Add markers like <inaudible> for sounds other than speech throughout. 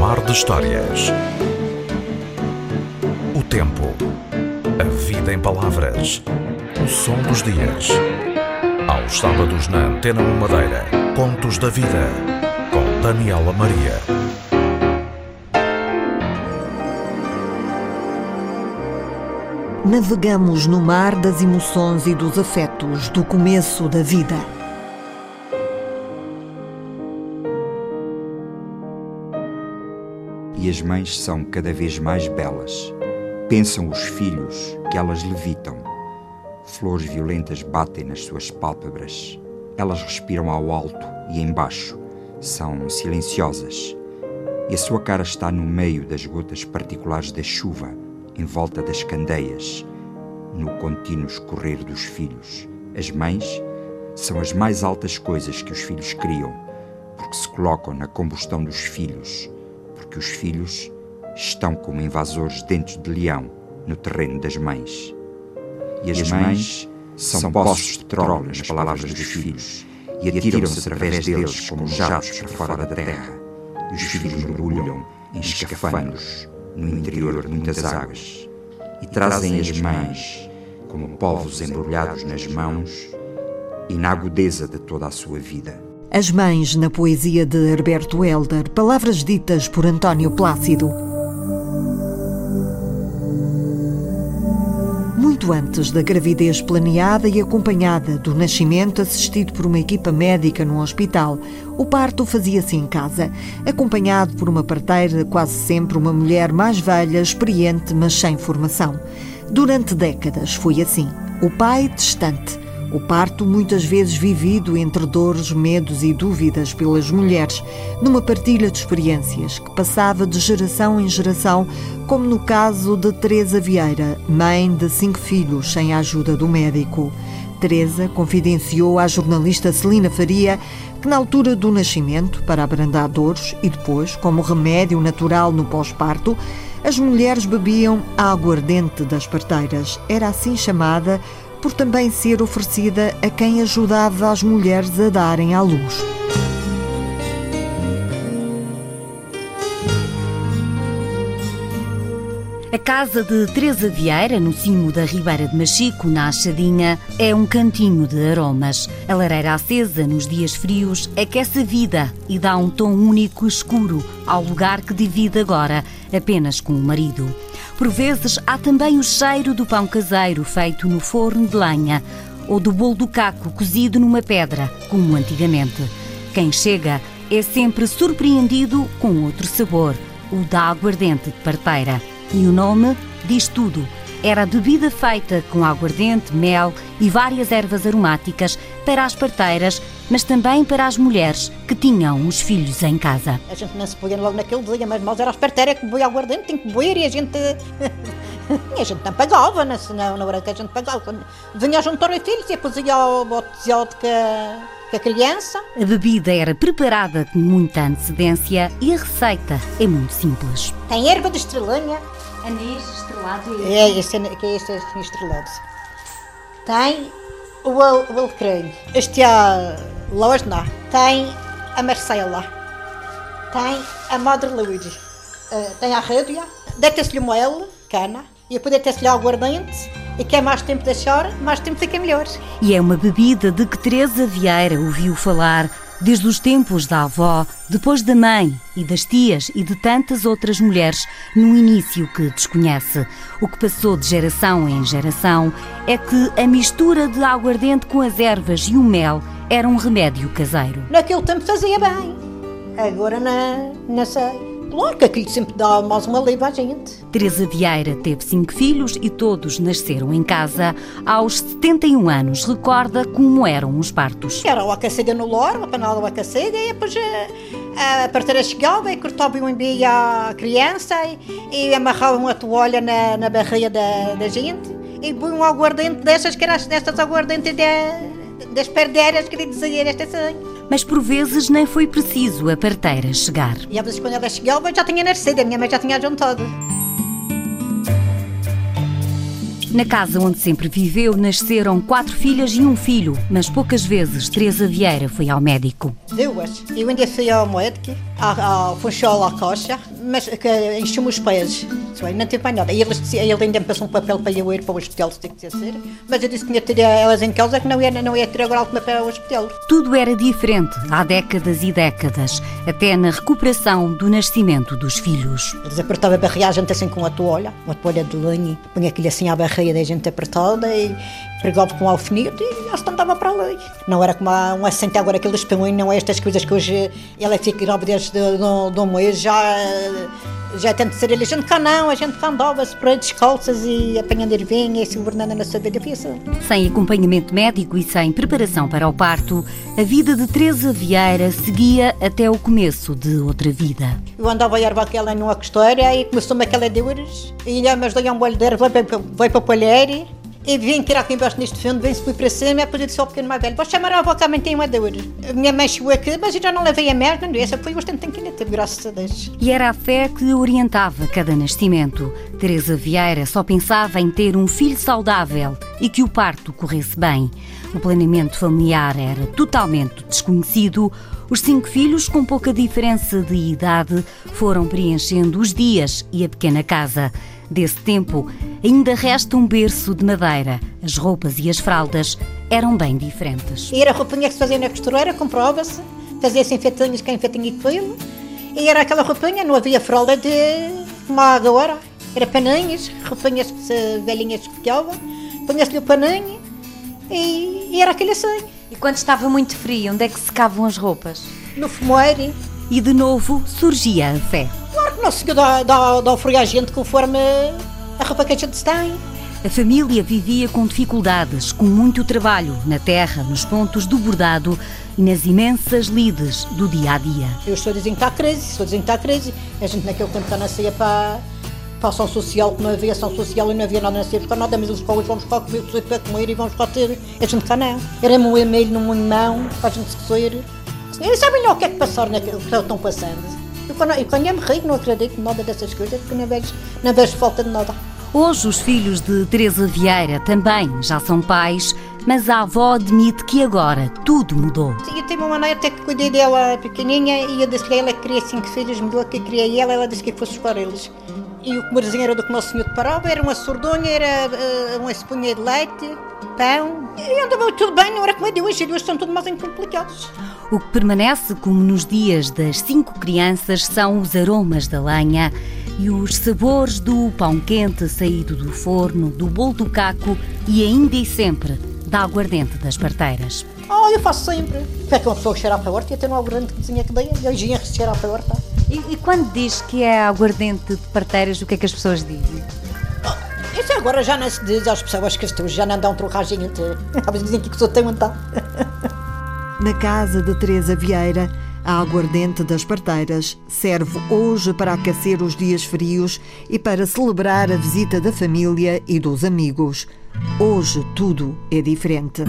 Mar de Histórias. O tempo. A vida em palavras. O som dos dias. Aos sábados na Antena 1 Madeira. Contos da Vida. Com Daniela Maria. Navegamos no mar das emoções e dos afetos do começo da vida. As mães são cada vez mais belas. Pensam os filhos que elas levitam. Flores violentas batem nas suas pálpebras. Elas respiram ao alto e embaixo. São silenciosas. E a sua cara está no meio das gotas particulares da chuva, em volta das candeias, no contínuo escorrer dos filhos. As mães são as mais altas coisas que os filhos criam, porque se colocam na combustão dos filhos, porque os filhos estão como invasores dentes de leão no terreno das mães. E as, mães são poços de petróleo nas palavras dos filhos e atiram-se através deles como jatos para fora da terra. E os filhos mergulham em escafandros no interior de muitas águas e trazem as mães como povos embrulhados nas mãos e na agudeza de toda a sua vida. As Mães, na poesia de Herberto Helder, palavras ditas por António Plácido. Muito antes da gravidez planeada e acompanhada do nascimento assistido por uma equipa médica no hospital, o parto fazia-se em casa, acompanhado por uma parteira, quase sempre uma mulher mais velha, experiente, mas sem formação. Durante décadas foi assim. O pai distante, o parto muitas vezes vivido entre dores, medos e dúvidas pelas mulheres, numa partilha de experiências que passava de geração em geração, como no caso de Teresa Vieira, mãe de cinco filhos sem a ajuda do médico. Teresa confidenciou à jornalista Celina Faria que na altura do nascimento, para abrandar dores e depois, como remédio natural no pós-parto, as mulheres bebiam a aguardente das parteiras. Era assim chamada por também ser oferecida a quem ajudava as mulheres a darem à luz. A casa de Teresa Vieira, no cimo da Ribeira de Machico, na Achadinha, é um cantinho de aromas. A lareira acesa nos dias frios aquece a vida e dá um tom único e escuro ao lugar que divide agora apenas com o marido. Por vezes há também o cheiro do pão caseiro feito no forno de lenha ou do bolo do caco cozido numa pedra, como antigamente. Quem chega é sempre surpreendido com outro sabor, o da aguardente de parteira. E o nome diz tudo. Era bebida feita com aguardente, mel e várias ervas aromáticas para as parteiras, mas também para as mulheres que tinham os filhos em casa. A gente não se podia logo naquele dia, mas nós era parteiras que boi aguardente, tem que boer e a gente. <laughs> e a gente não pagava, não, não, não era que a gente pagava. Vinha juntar os filhos e depois ia ao boteado que a criança. A bebida era preparada com muita antecedência e a receita é muito simples. Tem erva de estrelinha. Anis estrelado e... É, este, que é este estrelado. Tem o, o alecrim. Este é a Losna. Tem a Marcela. Tem a Madre Luísa. Uh, tem a Rédia. Deita-se-lhe uma L, cana. E depois deita-se-lhe aguardente e quer mais tempo chora, mais tempo fica melhor. E é uma bebida de que Teresa Vieira ouviu falar desde os tempos da avó, depois da mãe e das tias e de tantas outras mulheres no início que desconhece. O que passou de geração em geração é que a mistura de aguardente com as ervas e o mel era um remédio caseiro. Naquele tempo fazia bem, agora não, não sei. Claro que aquilo sempre dá mais uma leva à gente. Teresa Vieira teve cinco filhos e todos nasceram em casa. Aos 71 anos, recorda como eram os partos. Era o aquecida no loro, a panela aquecida, e depois a, a parteira chegava e cortava um embi à criança e, e amarrava uma toalha na, na barriga da, da gente e põe um aguardente dessas que eram destas aguardentes de, das perdeiras que dizia esta assim mas por vezes nem foi preciso a parteira chegar. E às vezes quando ela chegava já tinha nascido, a minha mãe já tinha juntado. Na casa onde sempre viveu, nasceram quatro filhas e um filho, mas poucas vezes Teresa Vieira foi ao médico. Duas. Eu ainda fui ao médico, ao funchal à coxa, mas que encheu-me os pés. Não teve mais nada. E ele, ele ainda me passou um papel para eu ir para o hospital, se tem que ser. Mas eu disse que tinha ter elas em causa, que não ia, não ia ter agora alguma para o hospital. Tudo era diferente há décadas e décadas, até na recuperação do nascimento dos filhos. Eles apertavam a barriga a gente assim com a toalha, uma toalha de linha, punha aquilo assim à barriga da gente apertada e pregava com alfinete e eles andava para ali. Não era como um assento agora que eles põem, não é estas coisas que hoje ela fica grávida de, de, de um mês, já já tento ser ele, a gente cá não, a gente cá andava-se por aí descalças e apanhando ervinha e se governando na sua vida assim. Sem acompanhamento médico e sem preparação para o parto, a vida de Teresa Vieira seguia até o começo de outra vida. Eu andava a erva aquela numa costura e começou-me aquela de horas e me dei um bolho de erva, vai para, para o palheiro e vim tirar aqui embaixo neste fundo, vem-se para cima, depois eu disse ao pequeno mais velho, vou chamar a avó também tem uma dor. A minha mãe chegou aqui, mas eu já não levei a merda, essa foi bastante tranquila, teve graças a Deus. E era a fé que orientava cada nascimento. Teresa Vieira só pensava em ter um filho saudável e que o parto corresse bem. O planeamento familiar era totalmente desconhecido. Os cinco filhos, com pouca diferença de idade, foram preenchendo os dias e a pequena casa. Desse tempo, ainda resta um berço de madeira. As roupas e as fraldas eram bem diferentes. E era a roupinha que se fazia na costureira, comprova-se, fazia-se enfeitinhos com enfeitinho de pelo, e era aquela roupinha, não havia fralda de como agora. Era paninhos, roupinhas velhinhas que ficavam, punha-se-lhe o paninho e, e, era aquele assim. E quando estava muito frio, onde é que secavam as roupas? No fumeiro. E de novo surgia a fé. Nosso Senhor dá, dá, dá a gente conforme a roupa que a gente tem. A família vivia com dificuldades, com muito trabalho, na terra, nos pontos do bordado e nas imensas lides do dia a dia. Eu estou dizendo que está crise, estou dizendo que está crise. A gente naquele tempo está ceia para, para a ação social, que não havia ação social e não havia nada na ceia, porque nada, mas os povos vamos cá comer para comer e vamos cá ter. A gente cá não. Era moer milho num limão para a gente se cozer. Eles sabem lá o que é que passaram naquilo que estão passando. E quando, e quando eu me rio, não acredito em nada dessas coisas, porque não vejo, não vejo falta de nada. Hoje, os filhos de Teresa Vieira também já são pais, mas a avó admite que agora tudo mudou. Eu tenho uma maneira até que cuidei dela pequenininha e eu disse que ela queria cinco filhos, mudou que queria ela, ela disse que fosse para eles. E o comerzinho era do que o nosso senhor parava, era uma sordonha, era uh, uma esponha de leite, pão. E andava tudo bem, não era como é de hoje, hoje são tudo mais complicados. O que permanece como nos dias das cinco crianças são os aromas da lenha e os sabores do pão quente saído do forno, do bolo do caco e ainda e sempre da aguardente das parteiras. Oh, eu faço sempre. É que uma pessoa cheirar para a horta e ter um aguardente que desenha que dei, e hoje ia cheirar para a horta. E, e, quando diz que é aguardente de parteiras, o que é que as pessoas dizem? Oh, isso agora já não se diz às pessoas que estou, já não dão um trocagem inteiro. Eles <laughs> dizem que sou tão então. Na casa de Teresa Vieira, a aguardente das parteiras serve hoje para aquecer os dias frios e para celebrar a visita da família e dos amigos. Hoje tudo é diferente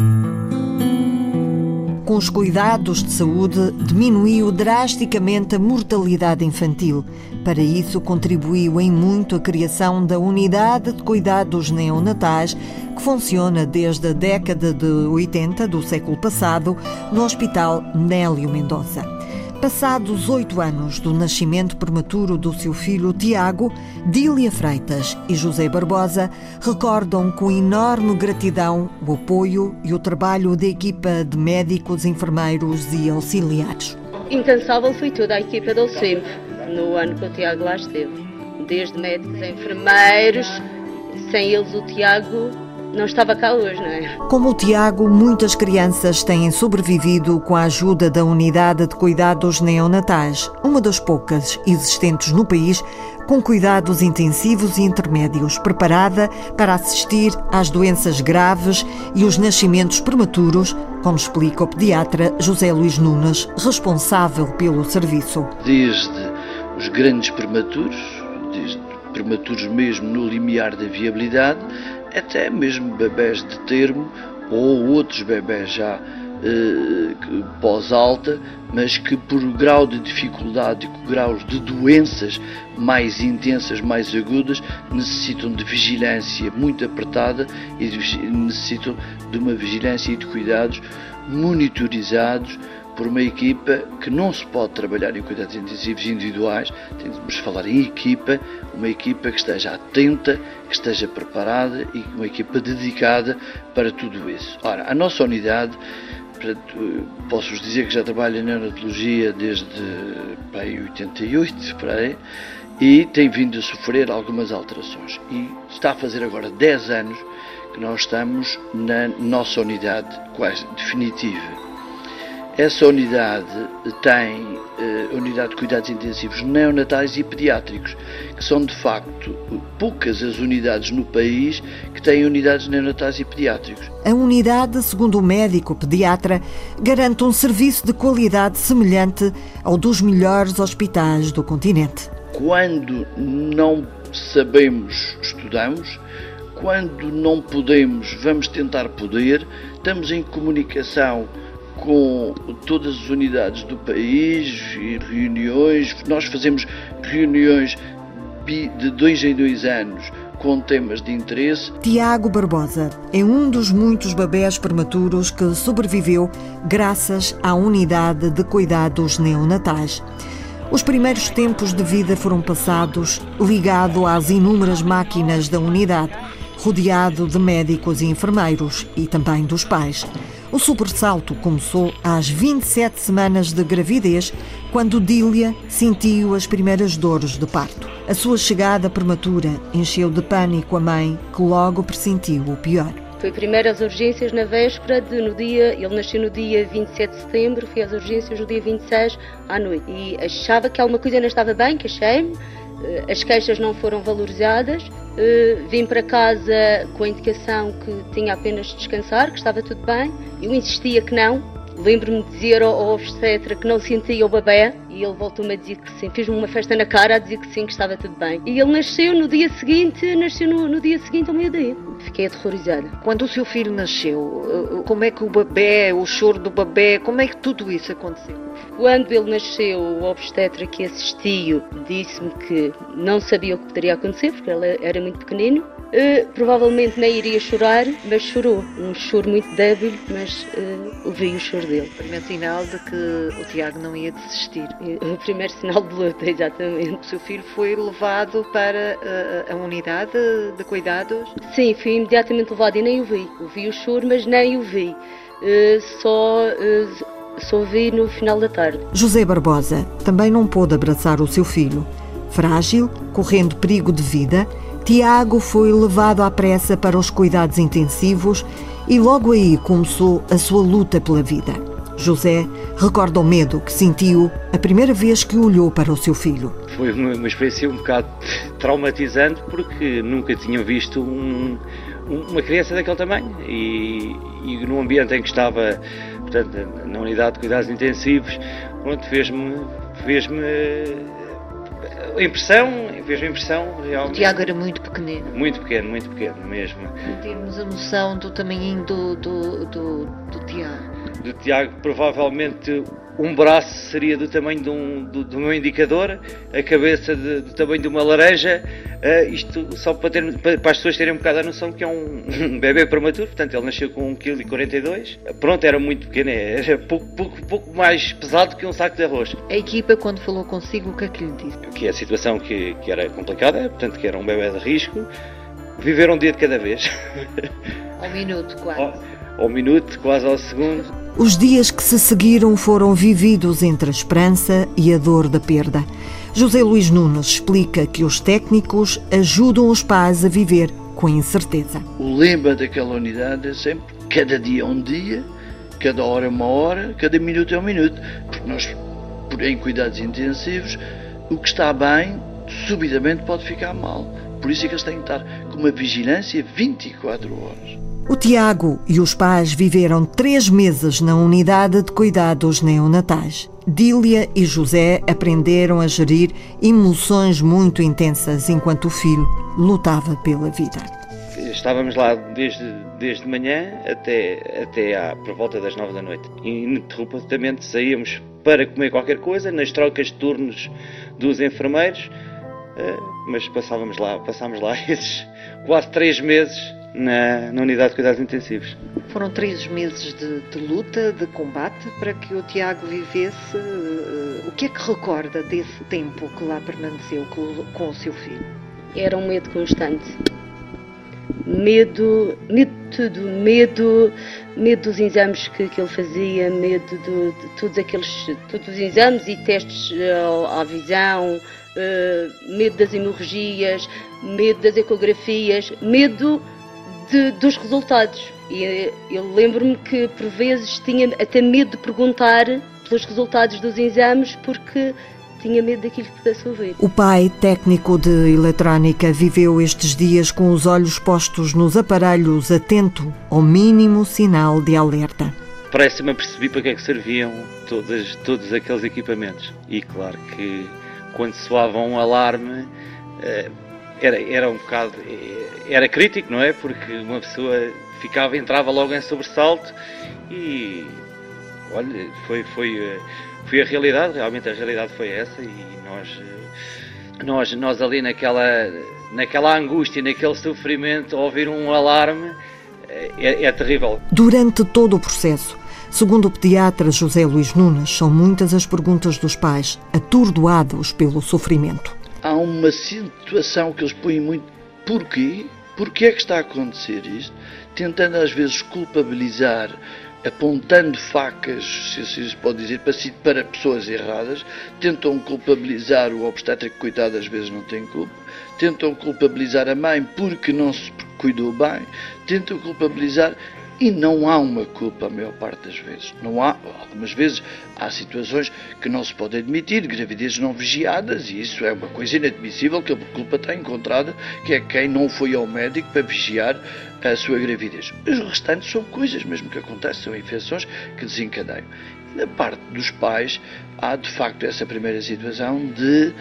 com os cuidados de saúde, diminuiu drasticamente a mortalidade infantil. Para isso, contribuiu em muito a criação da Unidade de Cuidados Neonatais, que funciona desde a década de 80 do século passado no Hospital Nélio Mendonça. Passados oito anos do nascimento prematuro do seu filho Tiago, Dília Freitas e José Barbosa recordam com enorme gratidão o apoio e o trabalho da equipa de médicos, enfermeiros e auxiliares. Incansável foi toda a equipa do SEMP no ano que o Tiago lá esteve. Desde médicos enfermeiros, sem eles o Tiago não estava cá hoje, não é? Como o Tiago, muitas crianças têm sobrevivido com a ajuda da Unidade de Cuidados Neonatais, uma das poucas existentes no país, com cuidados intensivos e intermédios, preparada para assistir às doenças graves e os nascimentos prematuros, como explica o pediatra José Luís Nunes, responsável pelo serviço. Desde os grandes prematuros, desde prematuros mesmo no limiar da viabilidade, até mesmo bebés de termo ou outros bebés já eh, pós-alta, mas que por grau de dificuldade e graus de doenças mais intensas, mais agudas, necessitam de vigilância muito apertada e necessitam de uma vigilância e de cuidados monitorizados por uma equipa que não se pode trabalhar em cuidados intensivos individuais, temos de falar em equipa, uma equipa que esteja atenta, que esteja preparada e uma equipa dedicada para tudo isso. Ora, a nossa unidade, posso-vos dizer que já trabalho em neonatologia desde bem, 88, para e tem vindo a sofrer algumas alterações. E está a fazer agora 10 anos que nós estamos na nossa unidade quase definitiva. Essa unidade tem uh, unidade de cuidados intensivos neonatais e pediátricos, que são de facto poucas as unidades no país que têm unidades neonatais e pediátricos. A unidade, segundo o médico pediatra, garante um serviço de qualidade semelhante ao dos melhores hospitais do continente. Quando não sabemos, estudamos. Quando não podemos, vamos tentar poder. Estamos em comunicação com todas as unidades do país e reuniões. Nós fazemos reuniões de dois em dois anos com temas de interesse. Tiago Barbosa é um dos muitos bebés prematuros que sobreviveu graças à unidade de cuidados neonatais. Os primeiros tempos de vida foram passados ligado às inúmeras máquinas da unidade, rodeado de médicos e enfermeiros e também dos pais. O sobressalto começou às 27 semanas de gravidez, quando Dília sentiu as primeiras dores de parto. A sua chegada prematura encheu de pânico a mãe, que logo pressentiu o pior. Foi primeiro às urgências na véspera, de, no dia, ele nasceu no dia 27 de setembro, fui às urgências no dia 26 à noite. E achava que alguma coisa não estava bem, que achei-me, eh, as queixas não foram valorizadas. Eh, vim para casa com a indicação que tinha apenas de descansar, que estava tudo bem. Eu insistia que não. Lembro-me de dizer ao, obstetra que não sentia o bebê e ele voltou-me a dizer que sim. Fiz-me uma festa na cara a dizer que sim, que estava tudo bem. E ele nasceu no dia seguinte, nasceu no, no dia seguinte ao meio-dia. Fiquei aterrorizada. Quando o seu filho nasceu, eh, como é que o bebê, o choro do bebê, como é que tudo isso aconteceu? Quando ele nasceu, o obstetra que assistiu disse-me que não sabia o que poderia acontecer, porque ele era muito pequenino. Uh, provavelmente nem iria chorar, mas chorou. Um choro muito débil, mas uh, ouvi o choro dele. Primeiro sinal de que o Tiago não ia desistir. O primeiro sinal de luta, <laughs> exatamente. O seu filho foi levado para uh, a unidade de cuidados? Sim, fui imediatamente levado e nem o vi. Ouvi o choro, mas nem o vi. Uh, só só vi no final da tarde. José Barbosa também não pôde abraçar o seu filho. Frágil, correndo perigo de vida, Tiago foi levado à pressa para os cuidados intensivos e logo aí começou a sua luta pela vida. José recorda o medo que sentiu a primeira vez que olhou para o seu filho. Foi uma, uma experiência um bocado traumatizante porque nunca tinham visto um, uma criança daquele tamanho e, e no ambiente em que estava portanto, na unidade de cuidados intensivos, fez-me fez-me a impressão, fez-me impressão realmente. O Tiago era muito pequenino. Muito pequeno, muito pequeno mesmo. Temos a noção do tamanho do, do, do, do Tiago. Do Tiago, provavelmente um braço seria do tamanho de um, do, do meu indicador, a cabeça de, do tamanho de uma laranja. Uh, isto só para, ter, para, para, as pessoas terem um bocado a noção que é um, <laughs> um bebê prematuro, portanto ele nasceu com 1,42 kg. Pronto, era muito pequeno, era pouco, pouco, pouco mais pesado que um saco de arroz. A equipa, quando falou consigo, o que é que lhe disse? Que a situação que, que era complicada, portanto que era um bebê de risco, viver um dia de cada vez. Ao minuto, quase. Ao, minuto, quase ao segundo. Os dias que se seguiram foram vividos entre a esperança e a dor da perda. José Luís Nunes explica que os técnicos ajudam os pais a viver com incerteza. O lema daquela unidade é sempre cada dia é um dia, cada hora é uma hora, cada minuto é um minuto. Porque nós, em cuidados intensivos, o que está bem, subitamente pode ficar mal. Por isso é que eles têm que estar com uma vigilância 24 horas. O Tiago e os pais viveram três meses na unidade de cuidados neonatais. Dília e José aprenderam a gerir emoções muito intensas enquanto o filho lutava pela vida. estávamos lá desde, desde manhã até, até à, por volta das nove da noite. Ininterruptamente saíamos para comer qualquer coisa, nas trocas de turnos dos enfermeiros, eh, mas passávamos lá, passámos lá <laughs> esses quase três meses na, na unidade de cuidados intensivos. Foram três meses de, de, luta, de combate, para que o Tiago vivesse. Uh, o que é que recorda desse tempo que lá permaneceu com, com o seu filho? Era um medo constante. Medo, medo de tudo, medo, medo dos exames que, que ele fazia, medo de, de, todos aqueles, todos os exames e testes à, à visão, uh, medo das hemorragias, medo das ecografias, medo de, dos resultados. E eu lembro-me que por vezes tinha até medo de perguntar pelos resultados dos exames porque tinha medo daquilo que pudesse ouvir. O pai, técnico de eletrónica, viveu estes dias com os olhos postos nos aparelhos, atento ao mínimo sinal de alerta. Parece-me perceber para que é que serviam todos, todos aqueles equipamentos. E claro que quando soava um alarme, eh, era, era um bocado. Era crítico, não é? Porque uma pessoa ficava, entrava logo em sobressalto e. Olha, foi, foi, foi a realidade, realmente a realidade foi essa e nós, nós, nós ali naquela, naquela angústia, naquele sofrimento, ouvir um alarme é, é terrível. Durante todo o processo, Segundo o pediatra José Luís Nunes, são muitas as perguntas dos pais, atordoados pelo sofrimento há uma situação que eles põem muito. Porquê? Porquê é que está a acontecer isto? Tentando às vezes culpabilizar, apontando facas, se assim se pode dizer, para, para pessoas erradas, tentam culpabilizar o obstétrico, coitado, às vezes não tem culpa, tentam culpabilizar a mãe porque não se cuidou bem, tentam culpabilizar e não há uma culpa a maior parte das vezes. Não há, algumas vezes há situações que não se pode admitir, gravidezes não vigiadas, e isso é uma coisa inadmissível que a culpa está encontrada, que é quem não foi ao médico para vigiar a sua gravidez. Os restantes são coisas mesmo que acontecem, são infecções que desencadeiam. Na parte dos pais há de facto essa primeira situação de,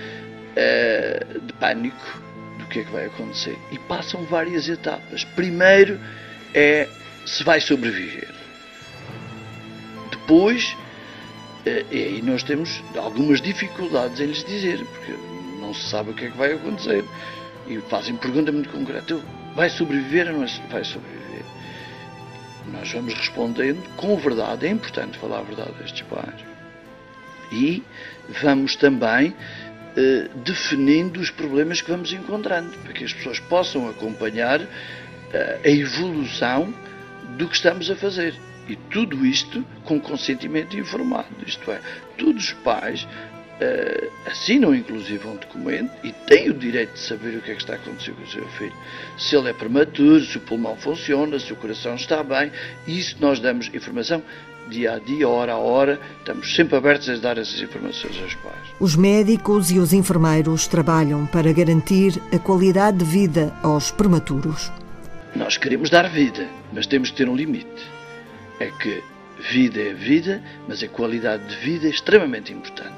uh, de pânico do que é que vai acontecer. E passam várias etapas. Primeiro é se vai sobreviver. Depois, eh, e aí nós temos algumas dificuldades em lhes dizer, porque não se sabe o que é que vai acontecer. E fazem pergunta muito concreta: vai sobreviver ou não vai sobreviver? Nós vamos respondendo com verdade, é importante falar a verdade a estes pais. E vamos também eh, definindo os problemas que vamos encontrando, para que as pessoas possam acompanhar eh, a evolução do que estamos a fazer. E tudo isto com consentimento informado. Isto é, todos os pais uh, assinam inclusive um documento e têm o direito de saber o que é que está acontecendo com o seu filho. Se ele é prematuro, se o pulmão funciona, se o coração está bem. Isso nós damos informação dia a dia, hora a hora, estamos sempre abertos a dar essas informações aos pais. Os médicos e os enfermeiros trabalham para garantir a qualidade de vida aos prematuros. Nós queremos dar vida, mas temos que ter um limite. É que vida é vida, mas a qualidade de vida é extremamente importante.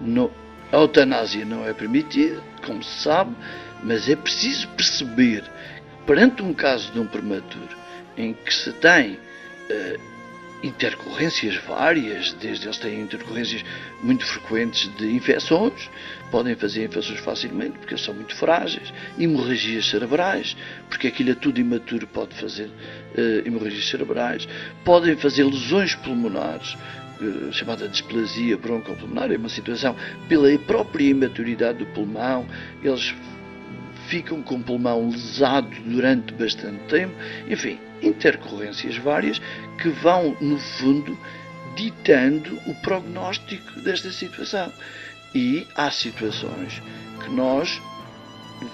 No, a eutanásia não é permitida, como se sabe, mas é preciso perceber que perante um caso de um prematuro em que se tem uh, intercorrências várias, desde eles têm intercorrências muito frequentes de infecções, podem fazer infecções facilmente, porque eles são muito frágeis, hemorragias cerebrais, porque aquilo é tudo imaturo pode fazer uh, hemorragias cerebrais, podem fazer lesões pulmonares, uh, chamada displasia broncopulmonar, é uma situação pela própria imaturidade do pulmão, eles ficam com o pulmão lesado durante bastante tempo, enfim, intercorrências várias que vão, no fundo, ditando o prognóstico desta situação. E há situações que nós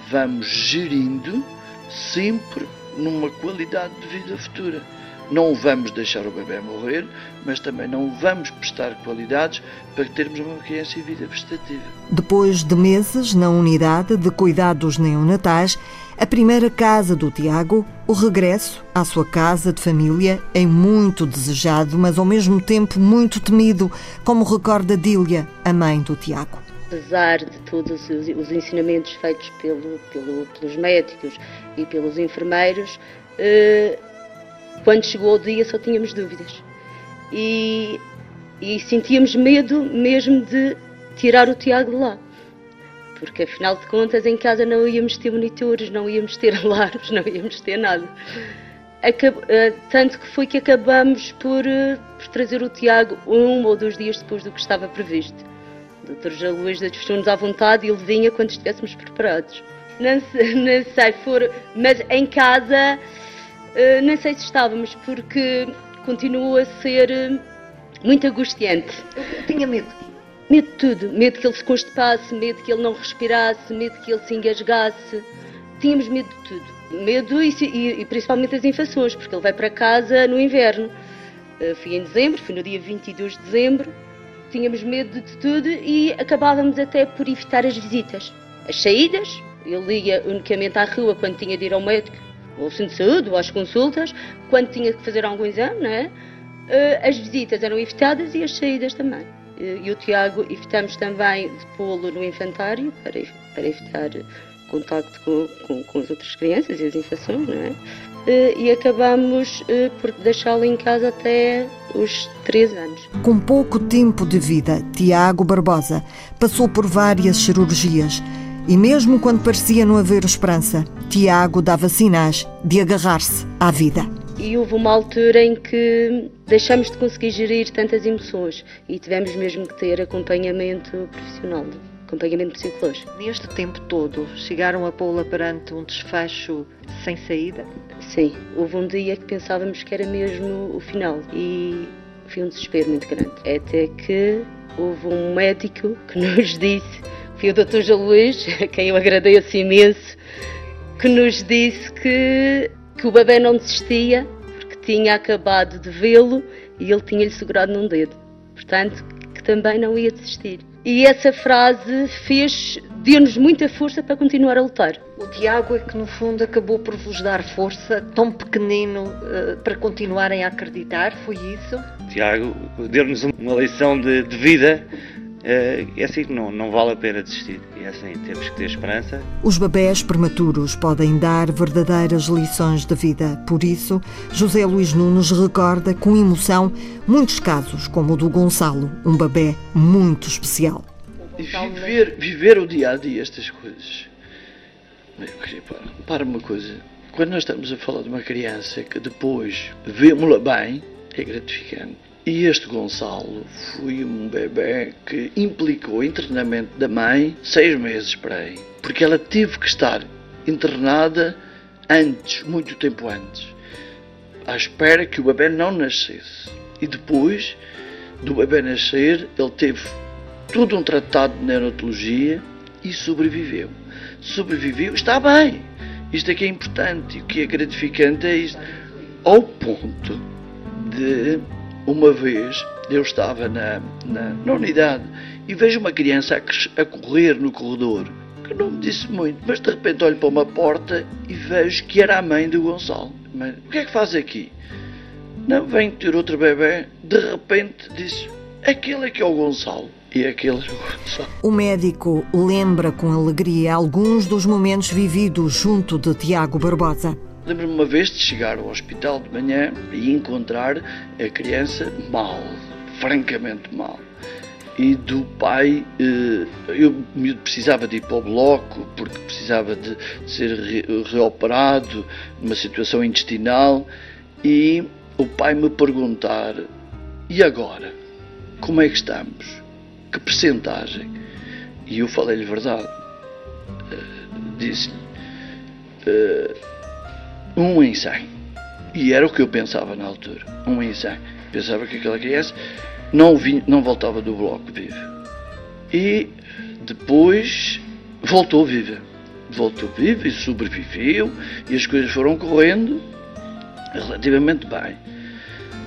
vamos gerindo sempre numa qualidade de vida futura. Não vamos deixar o bebê morrer, mas também não vamos prestar qualidades para termos uma criança em vida vegetativa. Depois de meses na unidade de cuidados neonatais, a primeira casa do Tiago, o regresso à sua casa de família é muito desejado, mas ao mesmo tempo muito temido, como recorda Dília, a mãe do Tiago. apesar de todos os, os ensinamentos feitos pelo, pelo, pelos médicos e pelos enfermeiros, uh, quando chegou o dia só tínhamos dúvidas. E, e sentíamos medo mesmo de tirar o Tiago de lá. Porque afinal de contas em casa não íamos ter monitores, não íamos ter <laughs> alarmes, não íamos ter nada. Acab uh, tanto que foi que acabamos por, uh, por trazer o Tiago um ou dois dias depois do que estava previsto. O Dr. José deixou-nos à vontade e ele vinha quando estivéssemos preparados. Não sei, <laughs> não sei for, mas em casa uh, não sei se estávamos, porque continuou a ser muito angustiante. Eu tinha medo. Medo de tudo. Medo que ele se constipasse, medo que ele não respirasse, medo que ele se engasgasse. Tínhamos medo de tudo. Medo e, e, e principalmente das infecções, porque ele vai para casa no inverno. Uh, fui em dezembro, fui no dia 22 de dezembro. Tínhamos medo de tudo e acabávamos até por evitar as visitas. As saídas, eu ia unicamente à rua quando tinha de ir ao médico, ao centro de saúde, ou às consultas, quando tinha que fazer algum exame, não é? Uh, as visitas eram evitadas e as saídas também. Eh, e o Tiago evitamos também de pô-lo no infantário para, para evitar contacto com, com, com, as outras crianças e as infecções, não é? Eh, e acabamos eh, por deixá-lo em casa até os 3 anos. Com pouco tempo de vida, Tiago Barbosa passou por várias cirurgias e mesmo quando parecia não haver esperança, Tiago dava sinais de agarrar-se à vida e houve uma altura em que deixamos de conseguir gerir tantas emoções e tivemos mesmo que ter acompanhamento profissional, acompanhamento psicológico. Neste tempo todo, chegaram a pô-la perante um desfecho sem saída? Sim, houve um dia que pensávamos que era mesmo o final e foi um desespero muito grande. Até que houve um médico que <laughs> nos disse, foi o Dr. João Luís, a quem eu agradeço imenso, que nos disse que que o bebê não desistia porque tinha acabado de vê-lo e ele tinha-lhe segurado num dedo. Portanto, que também não ia desistir. E essa frase fez, deu-nos muita força para continuar a lutar. O Tiago é que, no fundo, acabou por vos dar força, tão pequenino, uh, para continuarem a acreditar, foi isso? Tiago deu-nos uma lição de, de vida eh, é assim que não, não vale a pena desistir. E é assim, temos que ter esperança. Os bebés prematuros podem dar verdadeiras lições de vida. Por isso, José Luís Nunes recorda com emoção muitos casos, como o do Gonçalo, um bebê muito especial. Viver, viver o dia a dia estas coisas. Eu queria para uma coisa. Quando nós estamos a falar de uma criança que depois vemos-la bem, é gratificante. E este Gonçalo foi um bebê que implicou internamento da mãe seis meses para aí. Porque ela teve que estar internada antes, muito tempo antes, à espera que o bebê não nascesse. E depois do bebê nascer, ele teve todo um tratado de neonatologia e sobreviveu. Sobreviveu, está bem. Isto aqui é importante. E o que é gratificante é isto. Ao ponto de uma vez eu estava na, na, na unidade e vejo uma criança a, a, correr no corredor, que não me disse muito, mas de repente olho para uma porta e vejo que era a mãe do Gonçalo. Mas, o que é que faz aqui? Não, vem ter outro bebê. De repente disse: aquele é que é o Gonçalo. E aquele é o Gonçalo. O médico lembra com alegria alguns dos momentos vividos junto de Tiago Barbosa. Lembro-me uma vez de chegar ao hospital de manhã e encontrar a criança mal, francamente mal. E do pai, eh, eu precisava de ir para o bloco porque precisava de ser reoperado numa situação intestinal e o pai me perguntar: e agora? Como é que estamos? Que percentagem? E eu falei-lhe verdade. Eh, disse-lhe eh, um cem. E era o que eu pensava na altura, um cem. Pensava que aquela criança não, vinha, não voltava do bloco vivo. E depois voltou viva. Voltou viva e sobreviveu e as coisas foram correndo relativamente bem.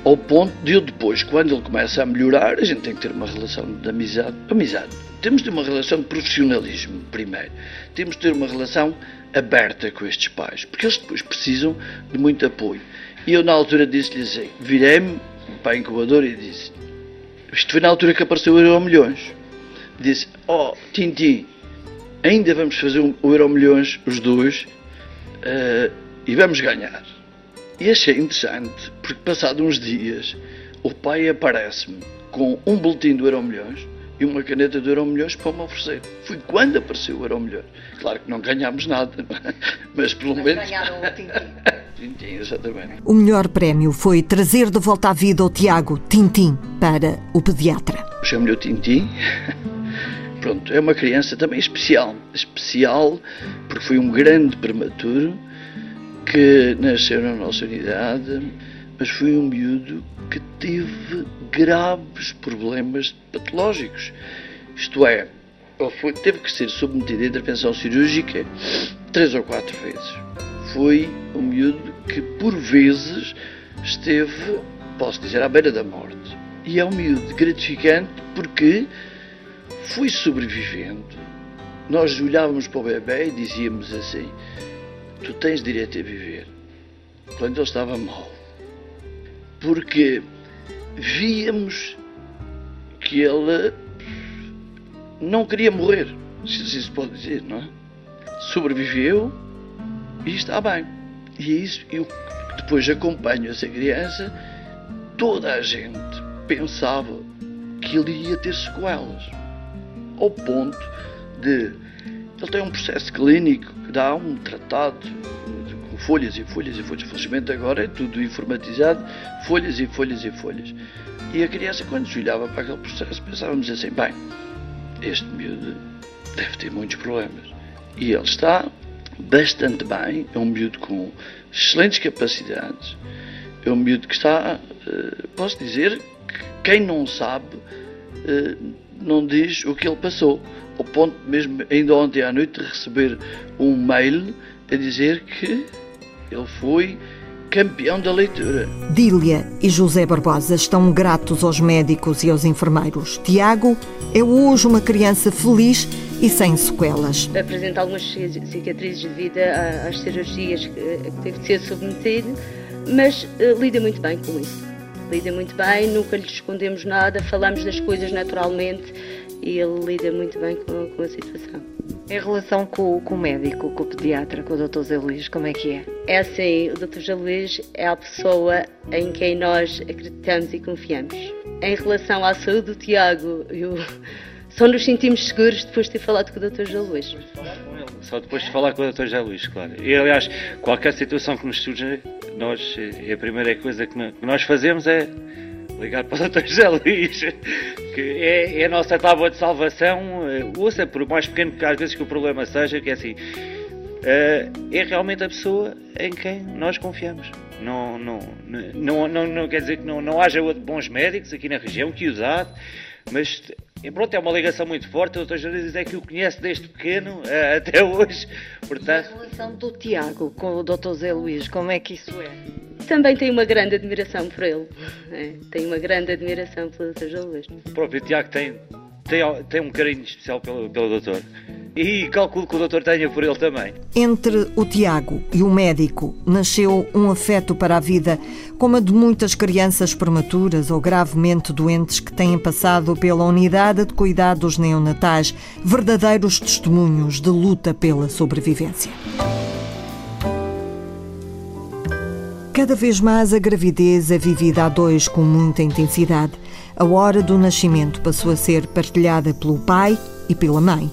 Ao ponto de eu depois, quando ele começa a melhorar, a gente tem que ter uma relação de amizade. Amizade. Temos de ter uma relação de profissionalismo, primeiro. Temos de ter uma relação aberta com estes pais, porque eles depois precisam de muito apoio. E eu, na altura, disse-lhe assim: virei-me para a incubadora e disse: Isto foi na altura que apareceu o Euro Milhões. Disse: oh, Tintim, ainda vamos fazer o Euro Milhões, os dois, uh, e vamos ganhar. E achei interessante, porque passado uns dias, o pai aparece-me com um boletim do Euro Milhões e uma caneta do Euro Milhões para me oferecer. Foi quando apareceu o Euro Milhões. Claro que não ganhámos nada, é? mas pelo mas menos... ganharam o Tintim. <laughs> Tintim, exatamente. O melhor prémio foi trazer de volta à vida o Tiago Tintim para o pediatra. Chamo-lhe o Tintim. Pronto, é uma criança também especial. Especial porque foi um grande prematuro que nasceu na nossa unidade, mas foi um miúdo que teve graves problemas patológicos. Isto é, ele foi, teve que ser submetido a intervenção cirúrgica três ou quatro vezes. Foi um miúdo que, por vezes, esteve, posso dizer, à beira da morte. E é um miúdo gratificante porque foi sobrevivendo. Nós olhávamos para o bebê e dizíamos assim: Tu tens direito a viver. Quando ele estava mal. Porque víamos que ele não queria morrer, se assim se pode dizer, não é? Sobreviveu e está bem. E é isso, eu depois acompanho essa criança, toda a gente pensava que ele ia ter sequelas ao ponto de ele tem um processo clínico que dá um tratado folhas e folhas e folhas. Felizmente agora é tudo informatizado, folhas e folhas e folhas. E a criança, quando se olhava para aquele processo, pensávamos assim: bem, este miúdo deve ter muitos problemas. E ele está bastante bem, é um miúdo com excelentes capacidades, é um miúdo que está, eh, posso dizer, que quem não sabe eh, não diz o que ele passou. Ao ponto, mesmo ainda ontem à noite, de receber um mail a dizer que ele foi campeão da leitura. Dília e José Barbosa estão gratos aos médicos e aos enfermeiros. Tiago é hoje uma criança feliz e sem sequelas. Apresenta algumas cicatrizes devido às cirurgias que teve de ser submetido, mas uh, lida muito bem com isso lida muito bem, nunca lhe escondemos nada, falamos das coisas naturalmente e ele lida muito bem com, com a situação. Em relação com, com, o médico, com o pediatra, com o Dr. Zé Luís, como é que é? É assim, o Dr. Zé Luís é a pessoa em quem nós acreditamos e confiamos. Em relação à saúde do Tiago, eu, só nos sentimos seguros depois de ter falado com o Dr. Zé Luís. Só depois de falar com o Dr. Zé Luís, claro. E aliás, qualquer situação que nos surja, nós, a primeira coisa que nós fazemos é ligar para o Dr. José Luís, que é, é, a nossa tábua de salvação. Ouça, por mais pequeno que às vezes que o problema seja, que é assim, eh, é realmente a pessoa em quem nós confiamos. Não, não, não, não, não quer dizer que não, não haja bons médicos aqui na região que há, mas pronto, é uma ligação muito forte. O Dr. José é que o conhece desde pequeno eh, <laughs> até hoje. Portanto... a relação do Tiago com o Dr. Zé Luís, como é que isso é? Também tenho uma grande admiração por ele. É, tenho uma grande admiração pelo Dr. José Luís. O próprio Tiago tem, tem, tem um carinho especial pelo, pelo doutor e calculo que o doutor tenha por ele também. Entre o Tiago e o médico nasceu um afeto para a vida, como a de muitas crianças prematuras ou gravemente doentes que têm passado pela unidade de cuidados neonatais, verdadeiros testemunhos de luta pela sobrevivência. Cada vez mais a gravidez é vivida a dois com muita intensidade. A hora do nascimento passou a ser partilhada pelo pai e pela mãe.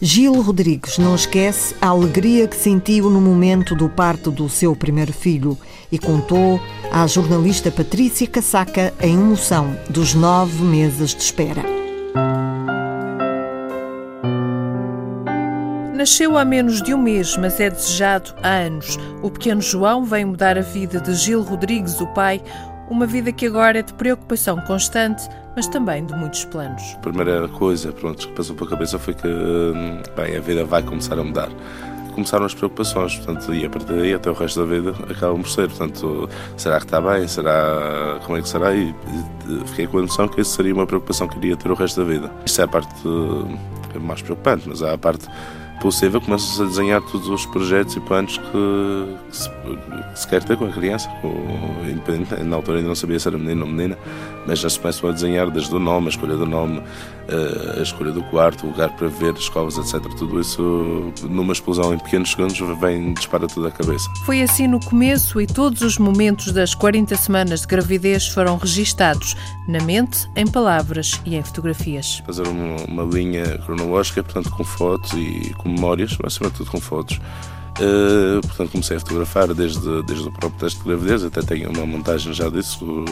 Gil Rodrigues não esquece a alegria que sentiu no momento do parto do seu primeiro filho e contou à jornalista Patrícia Casaca a emoção dos nove meses de espera. Nasceu há menos de um mês, mas é desejado há anos. O pequeno João vem mudar a vida de Gil Rodrigues, o pai, uma vida que agora é de preocupação constante, mas também de muitos planos. A primeira coisa pronto, que passou pela cabeça foi que hum, bem, a vida vai começar a mudar. Começaram as preocupações, portanto, e a partir daí até o resto da vida acabam por ser. Portanto, será que está bem? Será como é que será? E fiquei com a noção que isso seria uma preocupação que iria ter o resto da vida. Isso é a parte hum, mais preocupante, mas há a parte possível, começa-se a desenhar todos os projetos e planos que, que, se, que se, quer ter com a criança. Com, independente, na altura ainda não sabia se era menino ou menina, mas já se começam a desenhar desde o nome, a escolha do nome, eh, a escolha do quarto, o lugar para ver, escolas, etc. Tudo isso, numa explosão em pequenos segundos, vem dispara tudo à cabeça. Foi assim no começo e todos os momentos das 40 semanas de gravidez foram registados na mente, em palavras e em fotografias. Fazer uma, uma linha cronológica, portanto, com fotos e com memórias, mas sobretudo com fotos. Uh, portanto, comecei a fotografar desde, desde o próprio teste de gravidez, até tenho uma montagem já disso.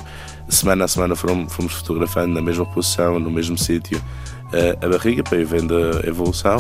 Semana a semana fomos, fomos fotografando na mesma posição, no mesmo sítio, uh, a barriga, para ir vendo a evolução.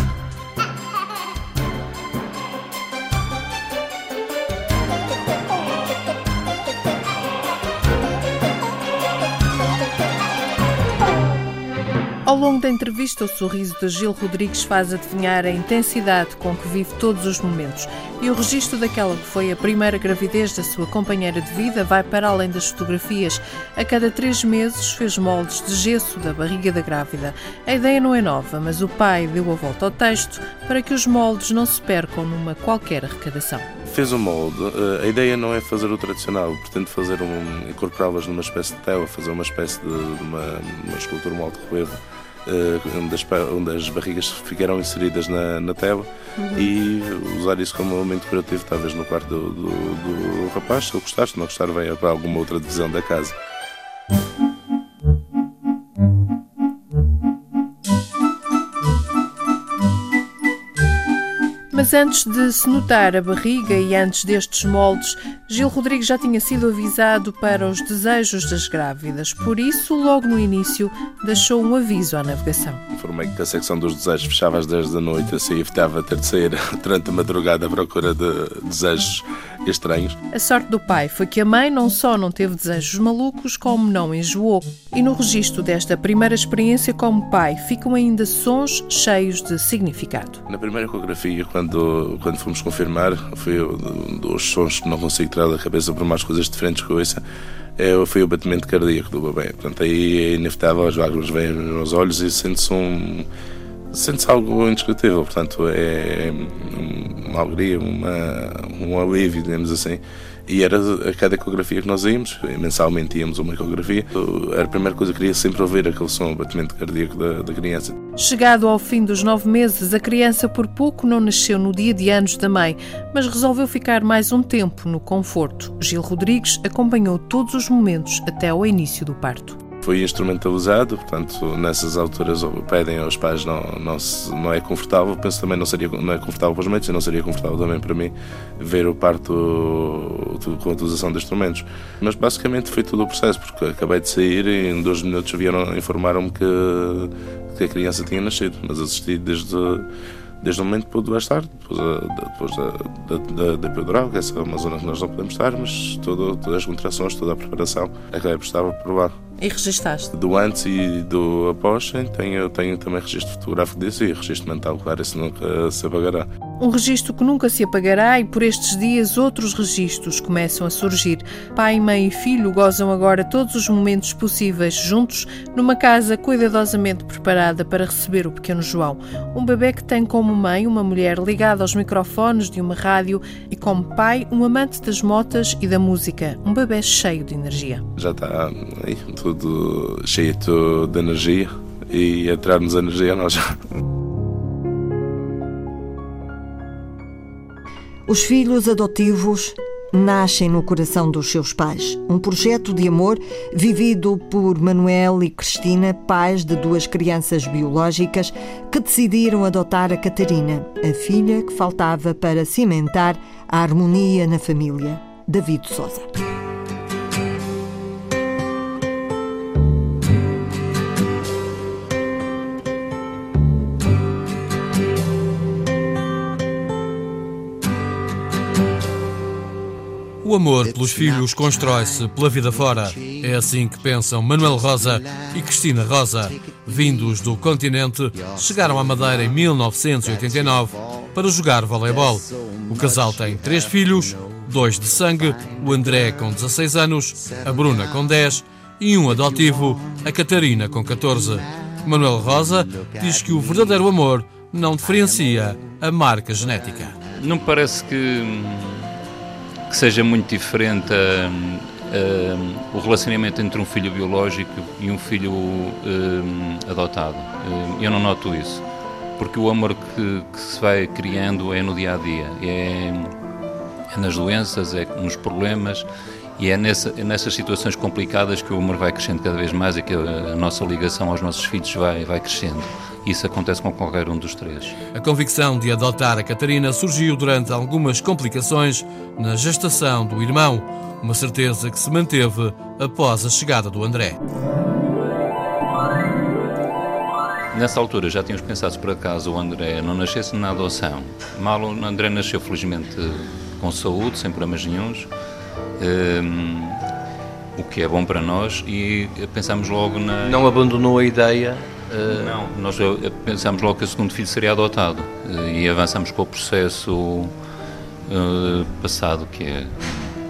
Longo da entrevista, o sorriso de Gil Rodrigues faz adivinhar a intensidade com que vive todos os momentos. E o registro daquela que foi a primeira gravidez da sua companheira de vida vai para além das fotografias. A cada três meses fez moldes de gesso da barriga da grávida. A ideia não é nova, mas o pai deu a volta ao texto para que os moldes não se percam numa qualquer arrecadação fez o molde. Eh, a ideia não é fazer o tradicional, pretendo fazer um, incorporá-las numa espécie de tela, fazer uma espécie de, de uma, uma escultura, um alto relevo onde as, onde as barrigas ficaram inseridas na, na tela uhum. e usar isso como elemento decorativo, talvez no quarto do, do, do rapaz. Se ele gostar, se não gostar, venha para alguma outra divisão da casa. Mas antes de se notar a barriga e antes destes moldes, Gil Rodrigues já tinha sido avisado para os desejos das grávidas. Por isso, logo no início, deixou um aviso à navegação. Informei que a secção dos desejos fechava às 10 da noite, assim evitava ter de sair <laughs> durante a madrugada à procura de desejos estranhos. A sorte do pai foi que a mãe não só não teve desejos malucos, como não enjoou. E no registro desta primeira experiência como pai, ficam ainda sons cheios de significado. Na primeira ecografia, quando, quando fomos confirmar, foi um dos sons que não consigo tirar da cabeça por mais coisas diferentes que ouça, é, foi o batimento cardíaco do bebê. Portanto, aí é inevitável, as lágrimas vêm nos olhos e sente-se um sente-se algo indescritível, portanto é uma alegria, uma, um alívio, digamos assim. E era a cada ecografia que nós íamos, mensalmente íamos uma ecografia, era a primeira coisa que queria sempre ouvir aquele som, o batimento cardíaco da, da criança. Chegado ao fim dos nove meses, a criança por pouco não nasceu no dia de anos da mãe, mas resolveu ficar mais um tempo no conforto. Gil Rodrigues acompanhou todos os momentos até ao início do parto foi instrumentalizado, portanto, nessas alturas pedem aos pais não, não, não é confortável, penso também não seria não é confortável para os médicos e não seria confortável também para mim ver o parto com a utilização de instrumentos. Mas basicamente foi todo o processo, porque acabei de sair e em dois minutos vieram informaram-me que, que a criança tinha nascido, mas assisti desde desde o momento que pude estar, depois, depois da, da, da, da epidural, que essa é uma zona que nós não podemos estar, mas todo, todas as contrações, toda a preparação, acabei por estar lá. E registaste? Do antes e do após, tenho, tenho também registro fotográfico disso e registro mental, claro, isso nunca se apagará. Um registro que nunca se apagará e por estes dias outros registros começam a surgir. Pai, mãe e filho gozam agora todos os momentos possíveis juntos numa casa cuidadosamente preparada para receber o pequeno João. Um bebê que tem como mãe uma mulher ligada aos microfones de uma rádio e como pai um amante das motas e da música. Um bebê cheio de energia. Já está aí, tudo cheio de energia e a tirar-nos energia nós. Os filhos adotivos nascem no coração dos seus pais. Um projeto de amor vivido por Manuel e Cristina, pais de duas crianças biológicas que decidiram adotar a Catarina, a filha que faltava para cimentar a harmonia na família. David Souza. O amor pelos filhos constrói-se pela vida fora. É assim que pensam Manuel Rosa e Cristina Rosa. Vindos do continente, chegaram à Madeira em 1989 para jogar voleibol. O casal tem três filhos, dois de sangue, o André com 16 anos, a Bruna com 10 e um adotivo, a Catarina com 14. Manuel Rosa diz que o verdadeiro amor não diferencia a marca genética. Não me parece que, que seja muito diferente a, a, o relacionamento entre um filho biológico e um filho a, adotado. Eu não noto isso, porque o amor que, que, se vai criando é no dia a dia, é, é nas doenças, é nos problemas e é, nessa, é nessas situações complicadas que o amor vai crescendo cada vez mais e que a, a nossa ligação aos nossos filhos vai, vai crescendo. Isso acontece com qualquer um dos três. A convicção de adotar a Catarina surgiu durante algumas complicações na gestação do irmão, uma certeza que se manteve após a chegada do André. Nessa altura já tínhamos pensado se por acaso o André não nascesse na adoção. Mal o André nasceu felizmente com saúde, sem problemas nenhums um, o que é bom para nós e pensamos logo na... Não abandonou a ideia? Uh... Não, nós eh, pensamos logo que o segundo filho seria adotado e avançamos com o processo passado, que é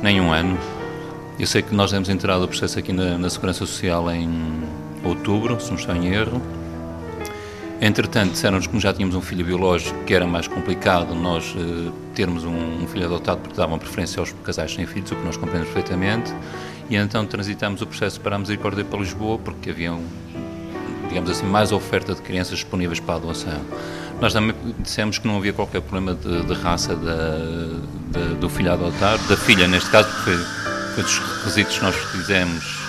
nem um ano. Eu sei que nós demos entrada ao processo aqui na, na Segurança Social em outubro, se não estou em erro, Entretanto, disseram-nos que já tínhamos um filho biológico, que era mais complicado nós uh, termos um, um, filho adotado, porque davam preferência aos casais sem filhos, o que nós compreendemos perfeitamente. E então transitamos o processo para a Misericórdia para Lisboa, porque havia, um, digamos assim, mais oferta de crianças disponíveis para a adoção. Nós também dissemos que não havia qualquer problema de, de raça da, do filho adotado, da filha neste caso, porque foi, foi dos requisitos que nós fizemos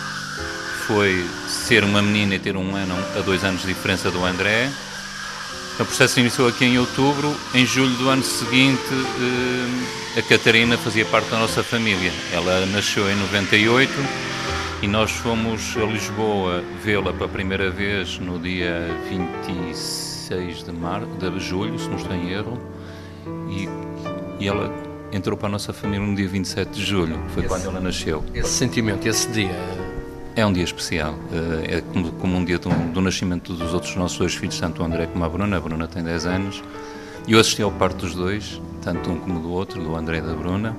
foi ser uma menina e ter um ano a dois anos de diferença do André. O processo iniciou aqui em outubro. Em julho do ano seguinte, eh, a Catarina fazia parte da nossa família. Ela nasceu em 98 e nós fomos a Lisboa vê-la pela primeira vez no dia 26 de, mar... de julho, se não estou em erro. E, e ela entrou para a nossa família no dia 27 de julho, foi esse, quando ela nasceu. Esse sentimento, esse dia, é um dia especial, eh, é como, como um dia do, do, nascimento dos outros nossos dois filhos, tanto o André como a Bruna. A Bruna tem 10 anos. E eu assisti ao parto dos dois, tanto um como do outro, do André e da Bruna.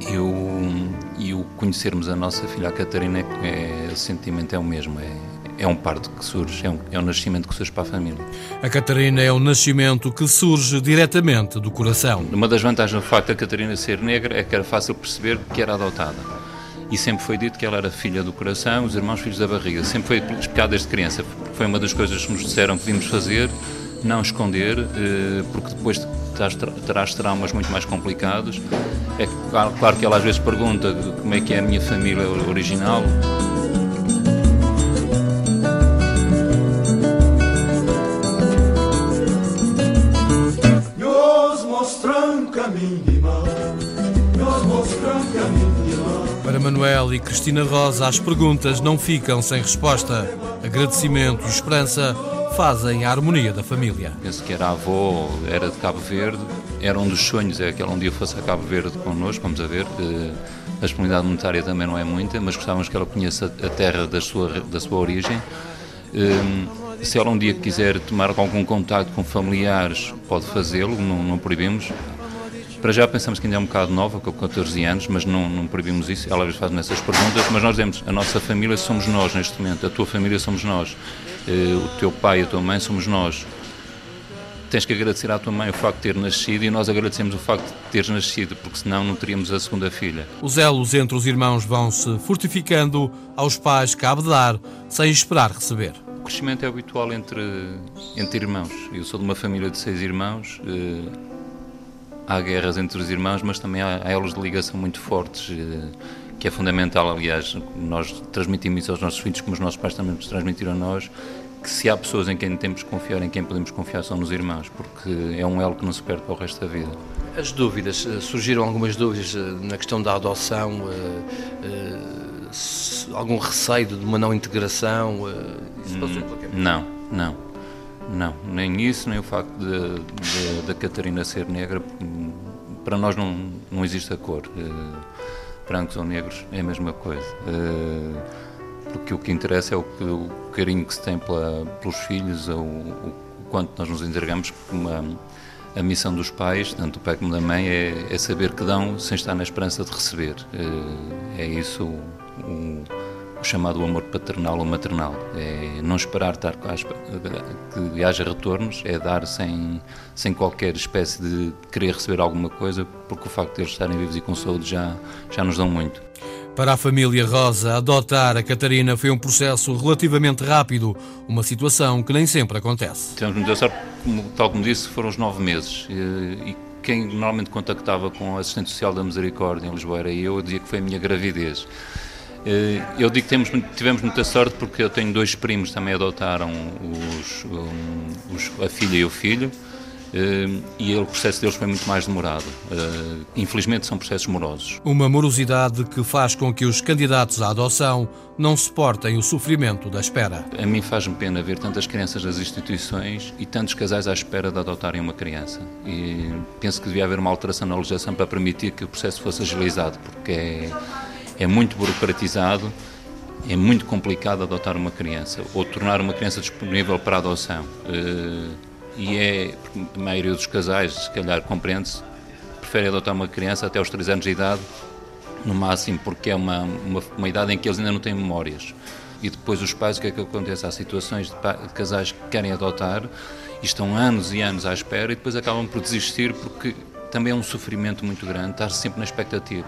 E o, e o conhecermos a nossa filha, a Catarina, é, o sentimento é o mesmo. É, é um parto que surge, é um, é um nascimento que surge para a família. A Catarina é um nascimento que surge diretamente do coração. Uma das vantagens do facto da Catarina ser negra é que era fácil perceber que era adotada e sempre foi dito que ela era filha do coração, os irmãos filhos da barriga. Sempre foi explicado desde criança. Foi uma das coisas que nos disseram que devíamos fazer, não esconder, eh, porque depois terás traumas muito mais complicados. É claro que ela às vezes pergunta como é que é a minha família original. Nos mostram um caminho Manuel e Cristina Rosa, as perguntas não ficam sem resposta. Agradecimento e esperança fazem a harmonia da família. Penso que era avó, era de Cabo Verde, era um dos sonhos, é que ela um dia fosse a Cabo Verde connosco, vamos a ver. A disponibilidade monetária também não é muita, mas gostávamos que ela conheça a terra da sua, da sua origem. Hum, se ela um dia quiser tomar algum contato com familiares, pode fazê-lo, não, não proibimos. Para já pensamos que ainda é um bocado nova, com 14 anos, mas não, não proibimos isso. Ela às vezes faz essas perguntas, mas nós dizemos: a nossa família somos nós neste momento, a tua família somos nós, eh, o teu pai e a tua mãe somos nós. Tens que agradecer à tua mãe o facto de ter nascido e nós agradecemos o facto de teres nascido, porque senão não teríamos a segunda filha. Os elos entre os irmãos vão se fortificando, aos pais cabe dar, sem esperar receber. O crescimento é habitual entre, entre irmãos. Eu sou de uma família de seis irmãos. Eh, há guerras entre os irmãos, mas também há, há elos de ligação muito fortes, eh, que é fundamental, aliás, nós transmitimos isso aos nossos filhos, como os nossos pais também nos transmitiram a nós, que se há pessoas em quem temos que confiar, em quem podemos confiar, são nos irmãos, porque é um elo que não se perde para o resto da vida. As dúvidas, eh, surgiram algumas dúvidas eh, na questão da adoção, algum receio de uma não integração? Isso hum, não, não. Não, nem isso, nem o facto da Catarina ser negra. Para nós não, não existe a cor. Uh, brancos ou negros é a mesma coisa. Uh, porque o que interessa é o, que, o carinho que se tem pela, pelos filhos, o, o, quanto nós nos entregamos. Uma, a missão dos pais, tanto do pai como da mãe, é, é, saber que dão sem estar na esperança de receber. Uh, é isso o, o chamado amor paternal ou maternal. É não esperar estar, que haja retornos, é dar sem, sem qualquer espécie de querer receber alguma coisa, porque o facto de eles estarem vivos e com saúde já, já nos dão muito. Para a família Rosa, adotar a Catarina foi um processo relativamente rápido, uma situação que nem sempre acontece. Tivemos muita sorte, tal como disse, foram os nove meses. E, e quem normalmente contactava com a assistente social da Misericórdia em Lisboa era eu, eu dizia que foi a minha gravidez. Eh, eu digo que temos, tivemos muita sorte porque eu tenho dois primos que também adotaram os, os, a filha e o filho eh, e o processo deles foi muito mais demorado. Eh, infelizmente são processos morosos. Uma morosidade que faz com que os candidatos à adoção não suportem o sofrimento da espera. A mim faz-me pena ver tantas crianças nas instituições e tantos casais à espera de adotarem uma criança. E penso que devia haver uma alteração na legislação para permitir que o processo fosse agilizado, porque é é muito burocratizado, é muito complicado adotar uma criança ou tornar uma criança disponível para adoção. Eh, e é, a maioria dos casais, se calhar compreende-se, prefere adotar uma criança até aos 3 anos de idade, no máximo, porque é uma, uma, uma, idade em que eles ainda não têm memórias. E depois os pais, o que é que acontece? Há situações de, de casais que querem adotar e estão anos e anos à espera e depois acabam por desistir porque também é um sofrimento muito grande estar sempre na expectativa.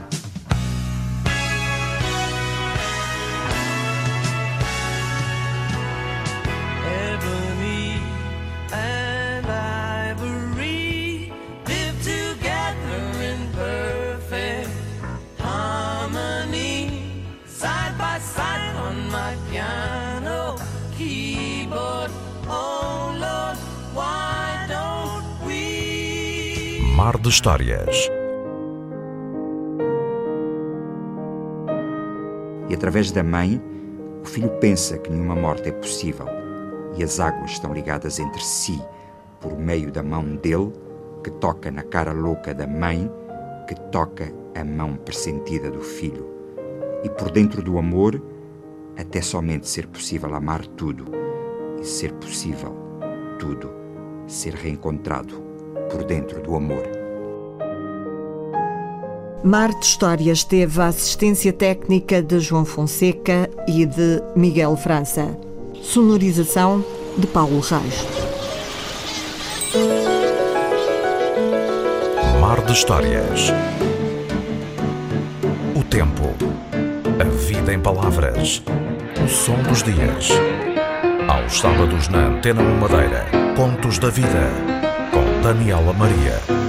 Mar de Histórias. E através da mãe, o filho pensa que nenhuma morte é possível e as águas estão ligadas entre si por meio da mão dele, que toca na cara louca da mãe, que toca a mão pressentida do filho. E por dentro do amor, até somente ser possível amar tudo e ser possível tudo ser reencontrado por dentro do amor. Mar de Histórias teve a assistência técnica de João Fonseca e de Miguel França. Sonorização de Paulo Reis. Mar de Histórias. O tempo. A vida em palavras. O som dos dias. Aos sábados na Antena 1 Madeira. Contos da Vida. Com Daniela Maria.